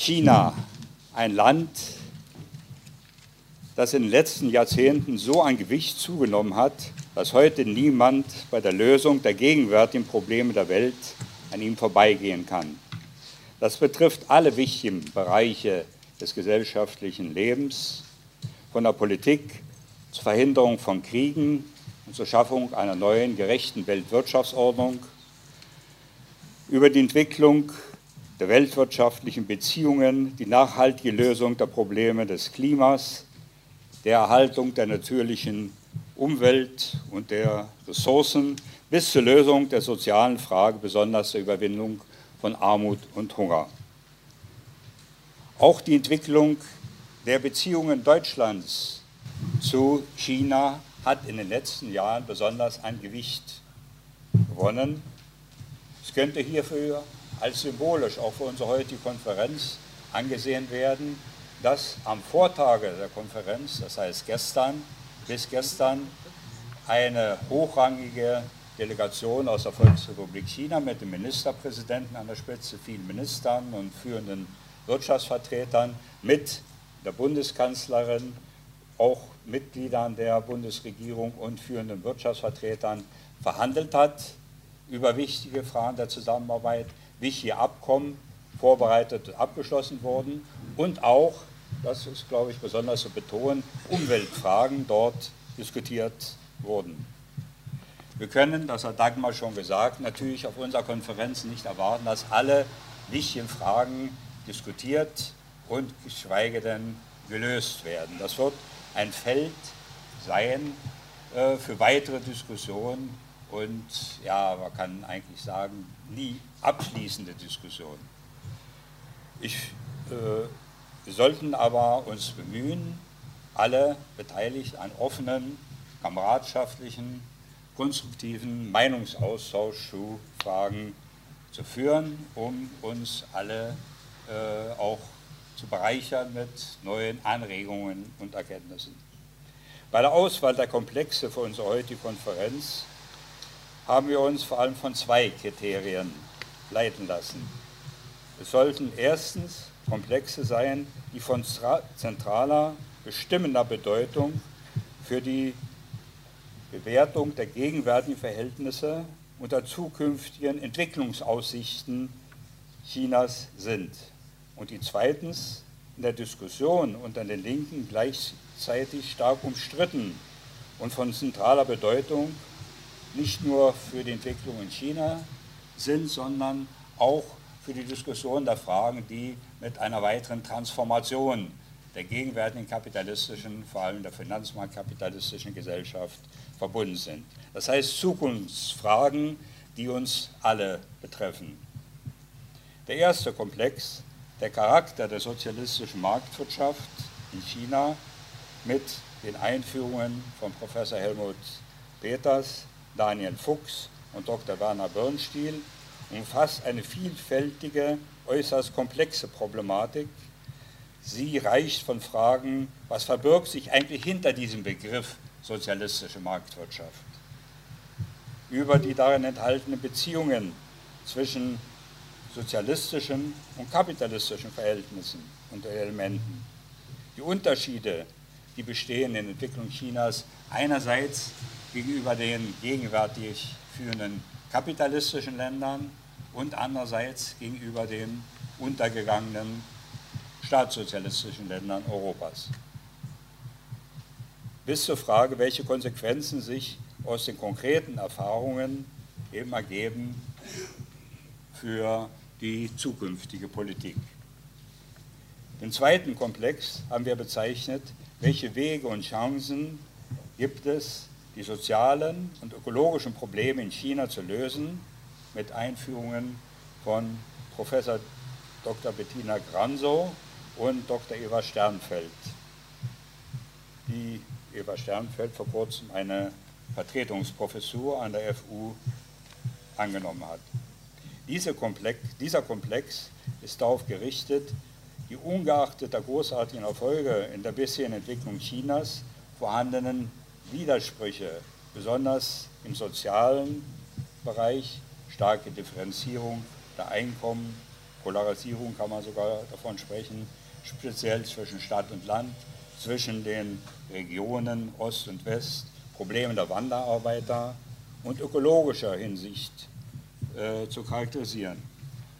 China, ein Land, das in den letzten Jahrzehnten so an Gewicht zugenommen hat, dass heute niemand bei der Lösung der gegenwärtigen Probleme der Welt an ihm vorbeigehen kann. Das betrifft alle wichtigen Bereiche des gesellschaftlichen Lebens, von der Politik zur Verhinderung von Kriegen und zur Schaffung einer neuen, gerechten Weltwirtschaftsordnung, über die Entwicklung der weltwirtschaftlichen Beziehungen, die nachhaltige Lösung der Probleme des Klimas, der Erhaltung der natürlichen Umwelt und der Ressourcen bis zur Lösung der sozialen Frage, besonders der Überwindung von Armut und Hunger. Auch die Entwicklung der Beziehungen Deutschlands zu China hat in den letzten Jahren besonders an Gewicht gewonnen. Es könnte hierfür als symbolisch auch für unsere heutige Konferenz angesehen werden, dass am Vortage der Konferenz, das heißt gestern, bis gestern, eine hochrangige Delegation aus der Volksrepublik China mit dem Ministerpräsidenten an der Spitze, vielen Ministern und führenden Wirtschaftsvertretern, mit der Bundeskanzlerin, auch Mitgliedern der Bundesregierung und führenden Wirtschaftsvertretern verhandelt hat über wichtige Fragen der Zusammenarbeit, wichtige Abkommen vorbereitet und abgeschlossen wurden und auch, das ist, glaube ich, besonders zu betonen, Umweltfragen dort diskutiert wurden. Wir können, das hat Dagmar schon gesagt, natürlich auf unserer Konferenz nicht erwarten, dass alle wichtigen Fragen diskutiert und geschweige denn gelöst werden. Das wird ein Feld sein äh, für weitere Diskussionen und ja, man kann eigentlich sagen, nie abschließende Diskussionen. Ich, äh, wir sollten aber uns bemühen, alle Beteiligten einen offenen, kameradschaftlichen, konstruktiven Meinungsaustausch zu Fragen zu führen, um uns alle äh, auch zu bereichern mit neuen Anregungen und Erkenntnissen. Bei der Auswahl der Komplexe für unsere heutige Konferenz haben wir uns vor allem von zwei Kriterien leiten lassen. Es sollten erstens Komplexe sein, die von zentraler, bestimmender Bedeutung für die Bewertung der gegenwärtigen Verhältnisse und der zukünftigen Entwicklungsaussichten Chinas sind. Und die zweitens in der Diskussion unter den Linken gleichzeitig stark umstritten und von zentraler Bedeutung nicht nur für die Entwicklung in China sind, sondern auch für die Diskussion der Fragen, die mit einer weiteren Transformation der gegenwärtigen kapitalistischen, vor allem der finanzmarktkapitalistischen Gesellschaft verbunden sind. Das heißt Zukunftsfragen, die uns alle betreffen. Der erste Komplex, der Charakter der sozialistischen Marktwirtschaft in China mit den Einführungen von Professor Helmut Peters, Daniel Fuchs und Dr. Werner Birnstiel umfasst eine vielfältige, äußerst komplexe Problematik. Sie reicht von Fragen, was verbirgt sich eigentlich hinter diesem Begriff sozialistische Marktwirtschaft, über die darin enthaltenen Beziehungen zwischen sozialistischen und kapitalistischen Verhältnissen und Elementen, die Unterschiede, die bestehen in der Entwicklung Chinas, einerseits gegenüber den gegenwärtig führenden kapitalistischen Ländern und andererseits gegenüber den untergegangenen staatssozialistischen Ländern Europas bis zur Frage, welche Konsequenzen sich aus den konkreten Erfahrungen eben ergeben für die zukünftige Politik. Den zweiten Komplex haben wir bezeichnet, welche Wege und Chancen gibt es, die sozialen und ökologischen Probleme in China zu lösen, mit Einführungen von Professor Dr. Bettina Granso und Dr. Eva Sternfeld, die Eva Sternfeld vor kurzem eine Vertretungsprofessur an der FU angenommen hat. Diese Komplex, dieser Komplex ist darauf gerichtet, die ungeachtet der großartigen Erfolge in der bisherigen Entwicklung Chinas vorhandenen Widersprüche, besonders im sozialen Bereich, starke Differenzierung der Einkommen, Polarisierung kann man sogar davon sprechen, speziell zwischen Stadt und Land, zwischen den Regionen Ost und West, Probleme der Wanderarbeiter und ökologischer Hinsicht äh, zu charakterisieren.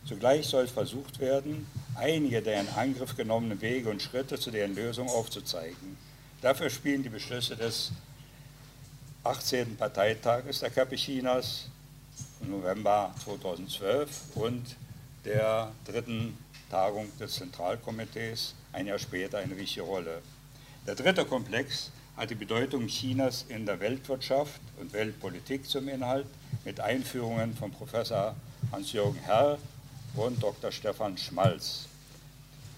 Zugleich soll versucht werden, einige der in Angriff genommenen Wege und Schritte zu deren Lösung aufzuzeigen. Dafür spielen die Beschlüsse des 18. Parteitages der Capuchinas im November 2012 und der dritten Tagung des Zentralkomitees ein Jahr später eine wichtige Rolle. Der dritte Komplex hat die Bedeutung Chinas in der Weltwirtschaft und Weltpolitik zum Inhalt mit Einführungen von Professor Hans-Jürgen Herr und Dr. Stefan Schmalz.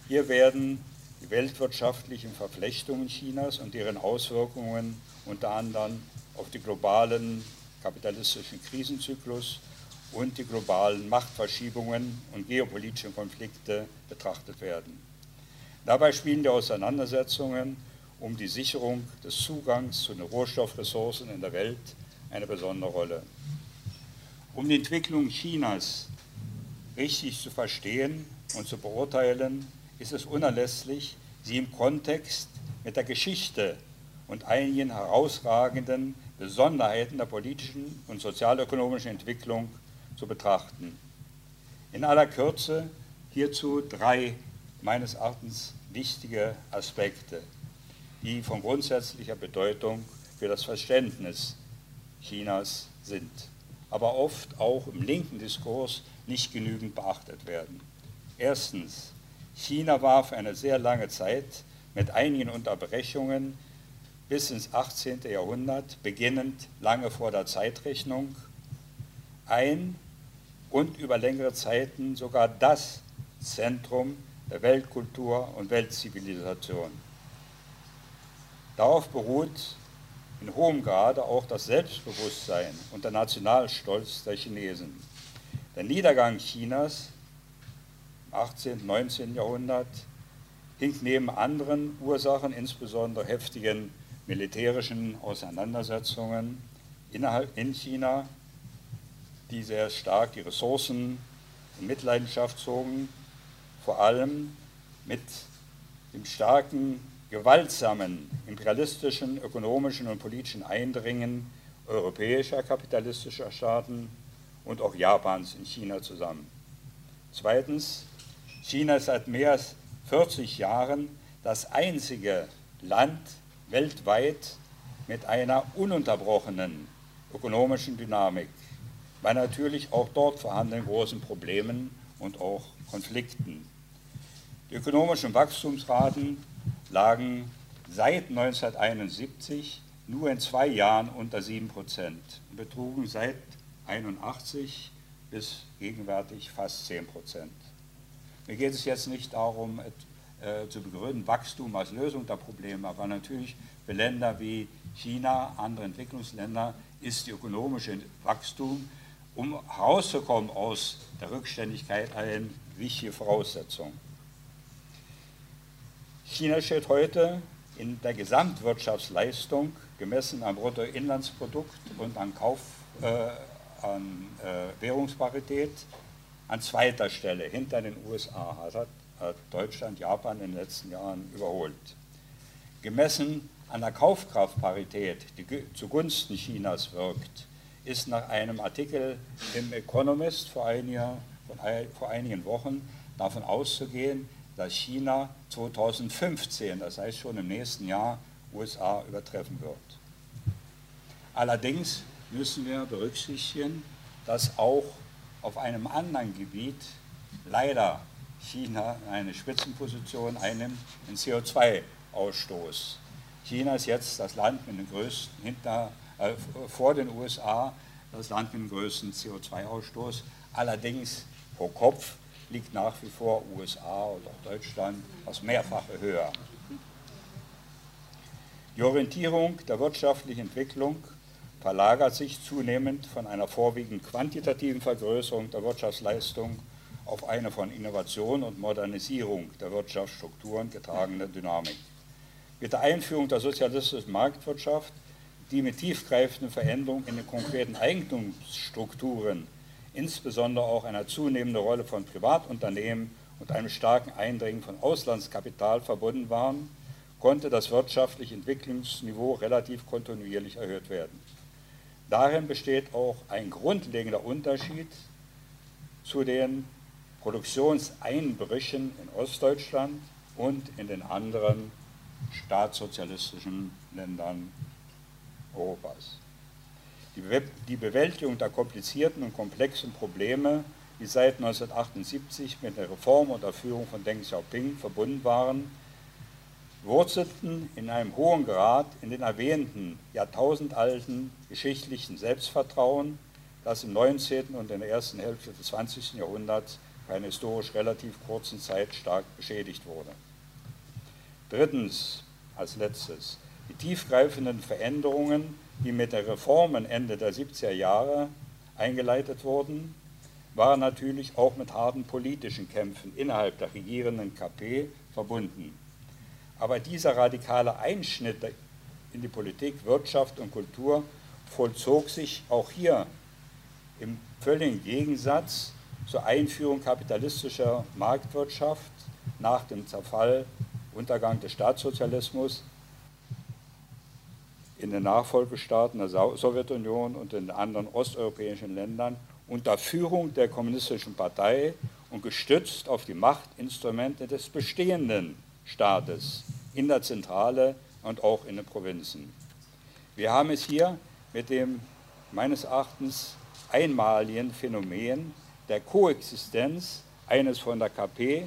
Hier werden die weltwirtschaftlichen Verflechtungen Chinas und deren Auswirkungen unter anderem auf den globalen kapitalistischen Krisenzyklus und die globalen Machtverschiebungen und geopolitischen Konflikte betrachtet werden. Dabei spielen die Auseinandersetzungen um die Sicherung des Zugangs zu den Rohstoffressourcen in der Welt eine besondere Rolle. Um die Entwicklung Chinas richtig zu verstehen und zu beurteilen, ist es unerlässlich, sie im Kontext mit der Geschichte und einigen herausragenden Besonderheiten der politischen und sozialökonomischen Entwicklung zu betrachten. In aller Kürze hierzu drei meines Erachtens wichtige Aspekte, die von grundsätzlicher Bedeutung für das Verständnis Chinas sind, aber oft auch im linken Diskurs nicht genügend beachtet werden. Erstens, China war für eine sehr lange Zeit mit einigen Unterbrechungen bis ins 18. Jahrhundert, beginnend lange vor der Zeitrechnung, ein und über längere Zeiten sogar das Zentrum der Weltkultur und Weltzivilisation. Darauf beruht in hohem Grade auch das Selbstbewusstsein und der Nationalstolz der Chinesen. Der Niedergang Chinas im 18. und 19. Jahrhundert hing neben anderen Ursachen, insbesondere heftigen militärischen Auseinandersetzungen innerhalb in China, die sehr stark die Ressourcen in Mitleidenschaft zogen, vor allem mit dem starken, gewaltsamen, imperialistischen, ökonomischen und politischen Eindringen europäischer kapitalistischer Staaten und auch Japans in China zusammen. Zweitens, China ist seit mehr als 40 Jahren das einzige Land weltweit mit einer ununterbrochenen ökonomischen Dynamik, bei natürlich auch dort vorhandenen großen Problemen und auch Konflikten. Die ökonomischen Wachstumsraten lagen seit 1971 nur in zwei Jahren unter 7 Prozent und betrugen seit 81 bis gegenwärtig fast 10 Prozent. Mir geht es jetzt nicht darum, äh, zu begründen, Wachstum als Lösung der Probleme, aber natürlich für Länder wie China, andere Entwicklungsländer, ist die ökonomische Wachstum, um herauszukommen aus der Rückständigkeit, eine wichtige Voraussetzung. China steht heute in der Gesamtwirtschaftsleistung gemessen am Bruttoinlandsprodukt und an Kauf, äh, an äh, Währungsparität an zweiter Stelle hinter den USA hat, hat Deutschland Japan in den letzten Jahren überholt. Gemessen an der Kaufkraftparität, die zugunsten Chinas wirkt, ist nach einem Artikel im Economist vor, einiger, vor einigen Wochen davon auszugehen, dass China 2015, das heißt schon im nächsten Jahr, USA übertreffen wird. Allerdings müssen wir berücksichtigen, dass auch auf einem anderen Gebiet leider China eine Spitzenposition einnimmt, den CO2-Ausstoß. China ist jetzt das Land mit dem größten, hinter, äh, vor den USA, das Land mit dem größten CO2-Ausstoß. Allerdings pro Kopf liegt nach wie vor USA und auch Deutschland das Mehrfache höher. Die Orientierung der wirtschaftlichen Entwicklung verlagert sich zunehmend von einer vorwiegend quantitativen Vergrößerung der Wirtschaftsleistung auf eine von Innovation und Modernisierung der Wirtschaftsstrukturen getragene Dynamik. Mit der Einführung der sozialistischen Marktwirtschaft, die mit tiefgreifenden Veränderungen in den konkreten Eigentumsstrukturen insbesondere auch einer zunehmenden Rolle von Privatunternehmen und einem starken Eindringen von Auslandskapital verbunden waren, konnte das wirtschaftliche Entwicklungsniveau relativ kontinuierlich erhöht werden. Darin besteht auch ein grundlegender Unterschied zu den Produktionseinbrüchen in Ostdeutschland und in den anderen staatssozialistischen Ländern Europas. Die Bewältigung der komplizierten und komplexen Probleme, die seit 1978 mit der Reform und der Führung von Deng Xiaoping verbunden waren, wurzelten in einem hohen Grad in den erwähnten jahrtausendalten geschichtlichen Selbstvertrauen, das im 19. und in der ersten Hälfte des 20. Jahrhunderts für eine historisch relativ kurzen Zeit stark beschädigt wurde. Drittens, als letztes, die tiefgreifenden Veränderungen, die mit der Reformen Ende der 70er Jahre eingeleitet wurden, waren natürlich auch mit harten politischen Kämpfen innerhalb der regierenden KP verbunden. Aber dieser radikale Einschnitt in die Politik, Wirtschaft und Kultur vollzog sich auch hier im völligen Gegensatz zur Einführung kapitalistischer Marktwirtschaft nach dem Zerfall, Untergang des Staatssozialismus in den Nachfolgestaaten der Sowjetunion und in anderen osteuropäischen Ländern unter Führung der Kommunistischen Partei und gestützt auf die Machtinstrumente des bestehenden Staates in der Zentrale und auch in den Provinzen. Wir haben es hier mit dem meines Erachtens einmaligen Phänomen der Koexistenz eines von der KP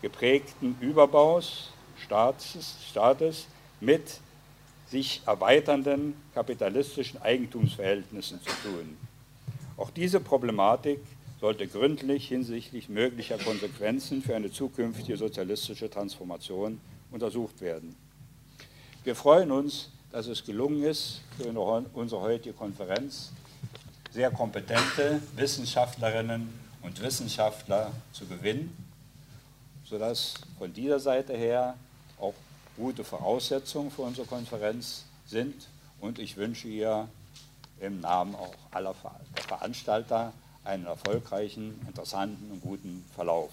geprägten Überbaus Staates, Staates mit sich erweiternden kapitalistischen Eigentumsverhältnissen zu tun. Auch diese Problematik sollte gründlich hinsichtlich möglicher Konsequenzen für eine zukünftige sozialistische Transformation untersucht werden. Wir freuen uns, dass es gelungen ist, für unsere heutige Konferenz sehr kompetente Wissenschaftlerinnen und Wissenschaftler zu gewinnen, sodass von dieser Seite her auch gute Voraussetzungen für unsere Konferenz sind. Und ich wünsche ihr im Namen auch aller Veranstalter einen erfolgreichen, interessanten und guten Verlauf.